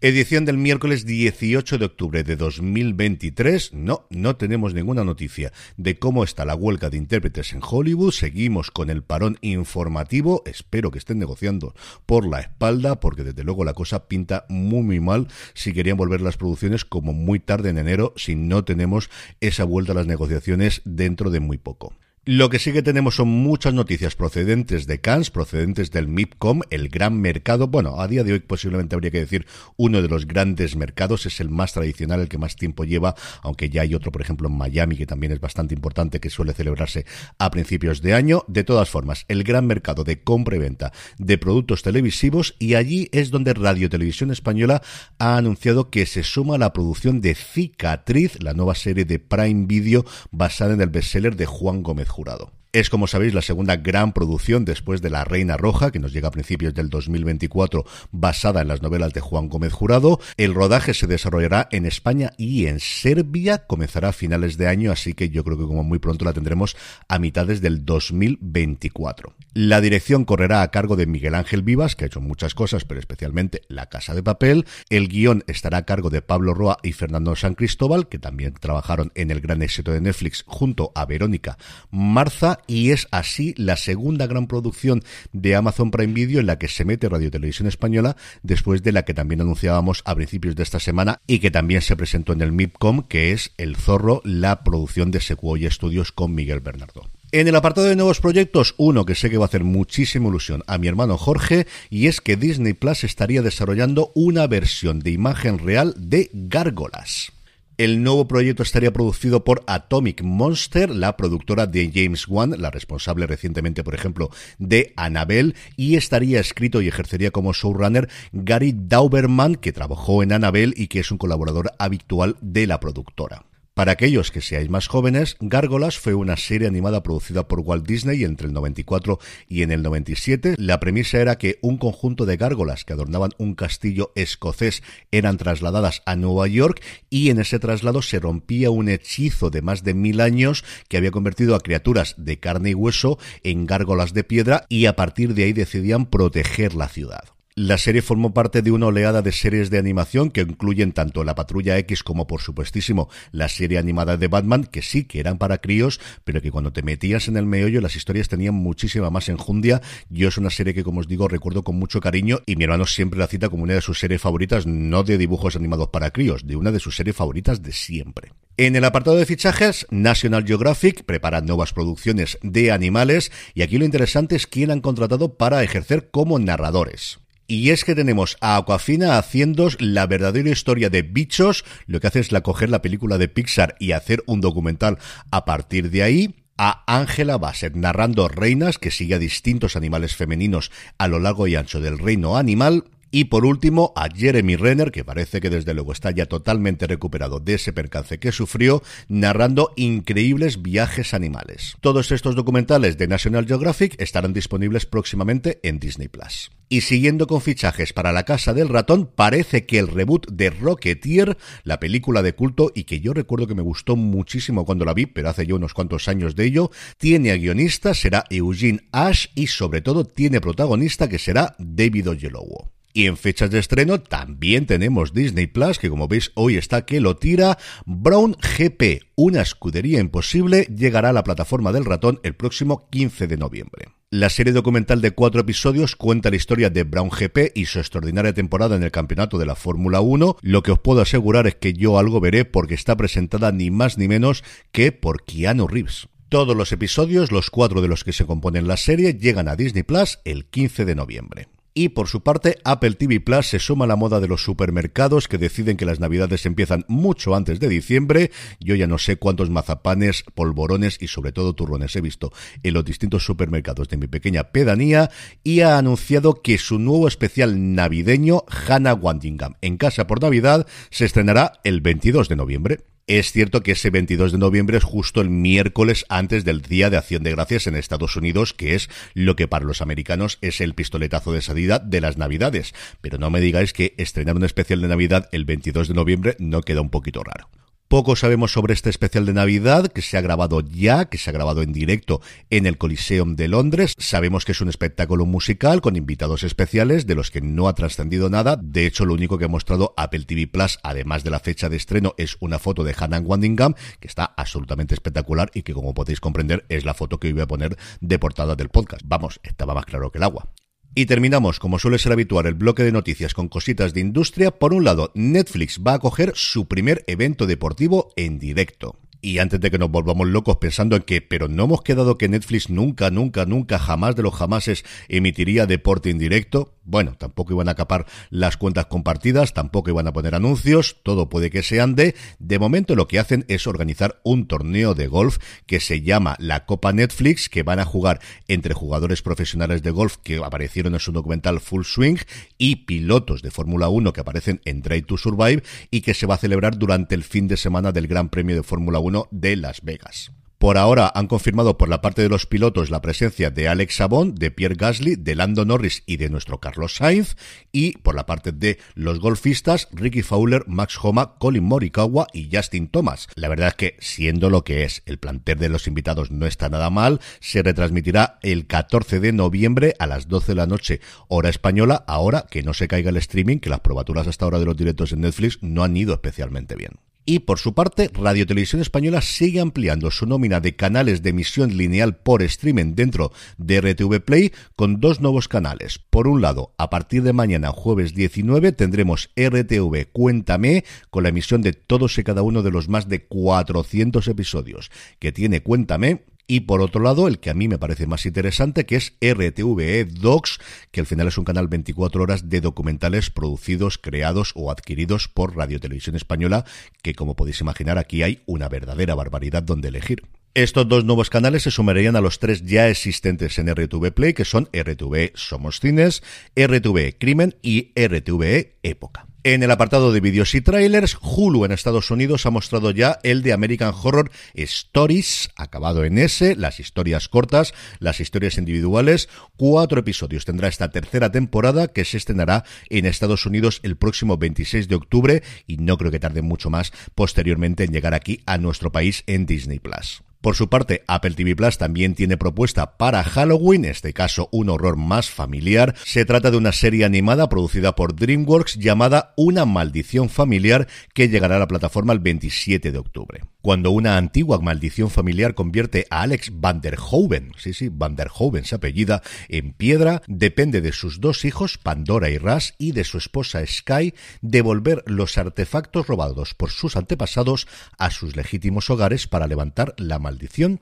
Edición del miércoles 18 de octubre de 2023. No, no tenemos ninguna noticia de cómo está la huelga de intérpretes en Hollywood. Seguimos con el parón informativo. Espero que estén negociando por la espalda, porque desde luego la cosa pinta muy, muy mal si querían volver las producciones como muy tarde en enero, si no tenemos esa vuelta a las negociaciones dentro de muy poco. Lo que sí que tenemos son muchas noticias procedentes de Cannes, procedentes del MIPCOM, el gran mercado. Bueno, a día de hoy posiblemente habría que decir uno de los grandes mercados, es el más tradicional, el que más tiempo lleva, aunque ya hay otro, por ejemplo, en Miami, que también es bastante importante, que suele celebrarse a principios de año. De todas formas, el gran mercado de compra y venta de productos televisivos y allí es donde Radio Televisión Española ha anunciado que se suma a la producción de Cicatriz, la nueva serie de Prime Video basada en el bestseller de Juan Gómez jurado. Es, como sabéis, la segunda gran producción después de La Reina Roja, que nos llega a principios del 2024, basada en las novelas de Juan Gómez Jurado. El rodaje se desarrollará en España y en Serbia. Comenzará a finales de año, así que yo creo que como muy pronto la tendremos a mitades del 2024. La dirección correrá a cargo de Miguel Ángel Vivas, que ha hecho muchas cosas, pero especialmente La Casa de Papel. El guion estará a cargo de Pablo Roa y Fernando San Cristóbal, que también trabajaron en el gran éxito de Netflix junto a Verónica Marza y es así la segunda gran producción de Amazon Prime Video en la que se mete Radio Televisión Española después de la que también anunciábamos a principios de esta semana y que también se presentó en el MIPCOM, que es El Zorro, la producción de Sequoia Studios con Miguel Bernardo. En el apartado de nuevos proyectos, uno que sé que va a hacer muchísima ilusión a mi hermano Jorge, y es que Disney Plus estaría desarrollando una versión de imagen real de Gárgolas. El nuevo proyecto estaría producido por Atomic Monster, la productora de James Wan, la responsable recientemente, por ejemplo, de Annabelle, y estaría escrito y ejercería como showrunner Gary Dauberman, que trabajó en Annabelle y que es un colaborador habitual de la productora. Para aquellos que seáis más jóvenes, Gárgolas fue una serie animada producida por Walt Disney entre el 94 y en el 97. La premisa era que un conjunto de gárgolas que adornaban un castillo escocés eran trasladadas a Nueva York y en ese traslado se rompía un hechizo de más de mil años que había convertido a criaturas de carne y hueso en gárgolas de piedra y a partir de ahí decidían proteger la ciudad. La serie formó parte de una oleada de series de animación que incluyen tanto La Patrulla X como, por supuestísimo, la serie animada de Batman, que sí que eran para críos, pero que cuando te metías en el meollo las historias tenían muchísima más enjundia. Yo es una serie que, como os digo, recuerdo con mucho cariño y mi hermano siempre la cita como una de sus series favoritas, no de dibujos animados para críos, de una de sus series favoritas de siempre. En el apartado de fichajes, National Geographic prepara nuevas producciones de animales y aquí lo interesante es quién han contratado para ejercer como narradores. Y es que tenemos a Aquafina haciendo la verdadera historia de bichos, lo que hace es la coger la película de Pixar y hacer un documental a partir de ahí. A Ángela Bassett narrando reinas que sigue a distintos animales femeninos a lo largo y ancho del reino animal y por último, a Jeremy Renner, que parece que desde luego está ya totalmente recuperado de ese percance que sufrió, narrando increíbles viajes animales. Todos estos documentales de National Geographic estarán disponibles próximamente en Disney Plus. Y siguiendo con fichajes para la Casa del Ratón, parece que el reboot de Rocketeer, la película de culto y que yo recuerdo que me gustó muchísimo cuando la vi, pero hace ya unos cuantos años de ello, tiene a guionista, será Eugene Ash y sobre todo tiene protagonista que será David Oyelowo. Y en fechas de estreno también tenemos Disney Plus, que como veis hoy está que lo tira. Brown GP, una escudería imposible, llegará a la plataforma del ratón el próximo 15 de noviembre. La serie documental de cuatro episodios cuenta la historia de Brown GP y su extraordinaria temporada en el campeonato de la Fórmula 1. Lo que os puedo asegurar es que yo algo veré porque está presentada ni más ni menos que por Keanu Reeves. Todos los episodios, los cuatro de los que se componen la serie, llegan a Disney Plus el 15 de noviembre. Y por su parte, Apple TV Plus se suma a la moda de los supermercados que deciden que las navidades empiezan mucho antes de diciembre. Yo ya no sé cuántos mazapanes, polvorones y sobre todo turrones he visto en los distintos supermercados de mi pequeña pedanía y ha anunciado que su nuevo especial navideño, Hannah Wandingham, en casa por Navidad, se estrenará el 22 de noviembre. Es cierto que ese 22 de noviembre es justo el miércoles antes del Día de Acción de Gracias en Estados Unidos, que es lo que para los americanos es el pistoletazo de salida de las Navidades. Pero no me digáis que estrenar un especial de Navidad el 22 de noviembre no queda un poquito raro. Poco sabemos sobre este especial de Navidad, que se ha grabado ya, que se ha grabado en directo en el Coliseum de Londres. Sabemos que es un espectáculo musical con invitados especiales de los que no ha trascendido nada. De hecho, lo único que ha mostrado Apple TV Plus, además de la fecha de estreno, es una foto de Hannah Wandingham, que está absolutamente espectacular y que, como podéis comprender, es la foto que voy a poner de portada del podcast. Vamos, estaba más claro que el agua. Y terminamos, como suele ser habitual, el bloque de noticias con cositas de industria. Por un lado, Netflix va a coger su primer evento deportivo en directo. Y antes de que nos volvamos locos pensando en que, pero no hemos quedado que Netflix nunca, nunca, nunca, jamás de los jamases emitiría deporte en directo. Bueno, tampoco iban a capar las cuentas compartidas, tampoco iban a poner anuncios, todo puede que se ande. De momento lo que hacen es organizar un torneo de golf que se llama la Copa Netflix, que van a jugar entre jugadores profesionales de golf que aparecieron en su documental Full Swing y pilotos de Fórmula 1 que aparecen en Drive to Survive y que se va a celebrar durante el fin de semana del Gran Premio de Fórmula 1 de Las Vegas. Por ahora han confirmado por la parte de los pilotos la presencia de Alex Sabón, de Pierre Gasly, de Lando Norris y de nuestro Carlos Sainz, y por la parte de los golfistas, Ricky Fowler, Max Homa, Colin Morikawa y Justin Thomas. La verdad es que, siendo lo que es, el plantel de los invitados no está nada mal, se retransmitirá el 14 de noviembre a las 12 de la noche, hora española, ahora que no se caiga el streaming, que las probaturas hasta ahora de los directos en Netflix no han ido especialmente bien. Y por su parte, Radio Televisión Española sigue ampliando su nómina de canales de emisión lineal por streaming dentro de RTV Play con dos nuevos canales. Por un lado, a partir de mañana, jueves 19, tendremos RTV Cuéntame con la emisión de todos y cada uno de los más de 400 episodios que tiene Cuéntame y por otro lado, el que a mí me parece más interesante, que es RTVE Docs, que al final es un canal 24 horas de documentales producidos, creados o adquiridos por Radio Televisión Española, que como podéis imaginar aquí hay una verdadera barbaridad donde elegir. Estos dos nuevos canales se sumarían a los tres ya existentes en RTV Play, que son RTV Somos Cines, RTV Crimen y RTV Época. En el apartado de vídeos y trailers, Hulu en Estados Unidos ha mostrado ya el de American Horror Stories, acabado en S, las historias cortas, las historias individuales. Cuatro episodios tendrá esta tercera temporada que se estrenará en Estados Unidos el próximo 26 de octubre y no creo que tarde mucho más posteriormente en llegar aquí a nuestro país en Disney Plus. Por su parte, Apple TV Plus también tiene propuesta para Halloween, en este caso un horror más familiar. Se trata de una serie animada producida por DreamWorks llamada Una maldición familiar que llegará a la plataforma el 27 de octubre cuando una antigua maldición familiar convierte a Alex Van der Hoven, sí, sí, Van der Hoven se apellida, en piedra, depende de sus dos hijos, Pandora y Ras, y de su esposa Sky, devolver los artefactos robados por sus antepasados a sus legítimos hogares para levantar la maldición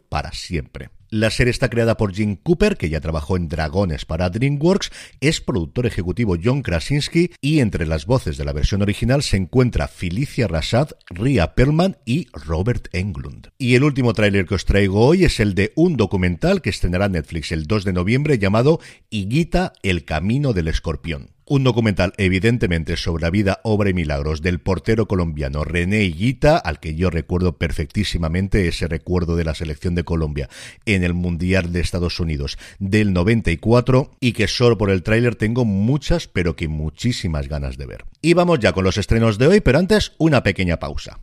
para siempre. La serie está creada por Jim Cooper, que ya trabajó en Dragones para DreamWorks, es productor ejecutivo John Krasinski y entre las voces de la versión original se encuentra Felicia Rashad, Ria Perlman y Robert Englund. Y el último tráiler que os traigo hoy es el de un documental que estrenará Netflix el 2 de noviembre llamado Higuita, el camino del escorpión. Un documental evidentemente sobre la vida, obra y milagros del portero colombiano René Higuita, al que yo recuerdo perfectísimamente ese recuerdo de la selección de Colombia en el Mundial de Estados Unidos del 94 y que solo por el tráiler tengo muchas pero que muchísimas ganas de ver. Y vamos ya con los estrenos de hoy, pero antes una pequeña pausa.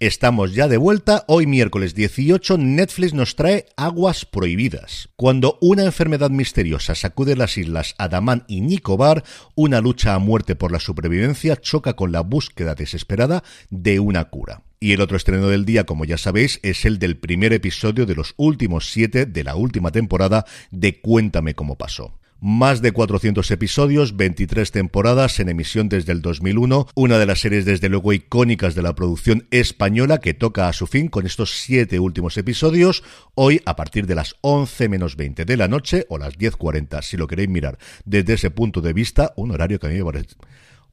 Estamos ya de vuelta. Hoy miércoles 18 Netflix nos trae Aguas Prohibidas. Cuando una enfermedad misteriosa sacude las islas Adamán y Nicobar, una lucha a muerte por la supervivencia choca con la búsqueda desesperada de una cura. Y el otro estreno del día, como ya sabéis, es el del primer episodio de los últimos siete de la última temporada de Cuéntame cómo pasó. Más de 400 episodios, 23 temporadas en emisión desde el 2001, una de las series desde luego icónicas de la producción española que toca a su fin con estos siete últimos episodios, hoy a partir de las 11 menos 20 de la noche o las 10.40 si lo queréis mirar desde ese punto de vista, un horario que a mí me parece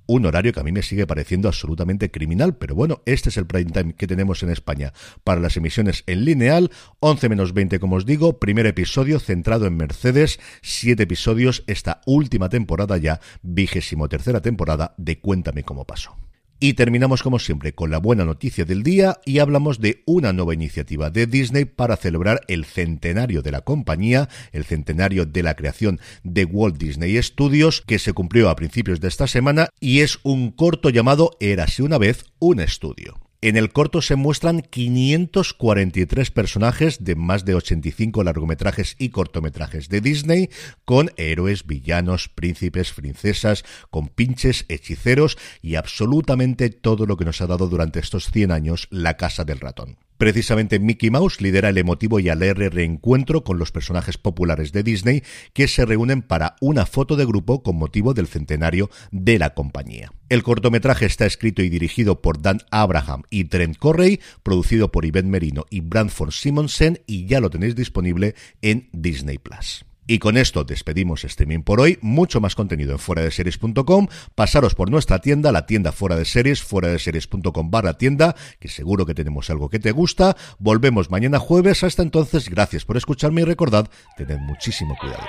un horario que a mí me sigue pareciendo absolutamente criminal, pero bueno, este es el prime time que tenemos en España para las emisiones en lineal, 11 menos 20 como os digo, primer episodio centrado en Mercedes, siete episodios, esta última temporada ya, vigésimo tercera temporada de Cuéntame cómo pasó. Y terminamos como siempre con la buena noticia del día y hablamos de una nueva iniciativa de Disney para celebrar el centenario de la compañía, el centenario de la creación de Walt Disney Studios, que se cumplió a principios de esta semana y es un corto llamado Érase una vez un estudio. En el corto se muestran 543 personajes de más de 85 largometrajes y cortometrajes de Disney, con héroes, villanos, príncipes, princesas, con pinches, hechiceros y absolutamente todo lo que nos ha dado durante estos 100 años la Casa del Ratón. Precisamente Mickey Mouse lidera el emotivo y alegre reencuentro con los personajes populares de Disney que se reúnen para una foto de grupo con motivo del centenario de la compañía. El cortometraje está escrito y dirigido por Dan Abraham y Trent Correy, producido por Yvette Merino y Branford Simonsen, y ya lo tenéis disponible en Disney Plus. Y con esto despedimos streaming por hoy, mucho más contenido en fuera de series.com, pasaros por nuestra tienda, la tienda fuera de series, fuera de series.com barra tienda, que seguro que tenemos algo que te gusta, volvemos mañana jueves, hasta entonces gracias por escucharme y recordad, tened muchísimo cuidado.